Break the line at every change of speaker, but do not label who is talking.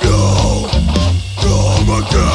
Go, come again.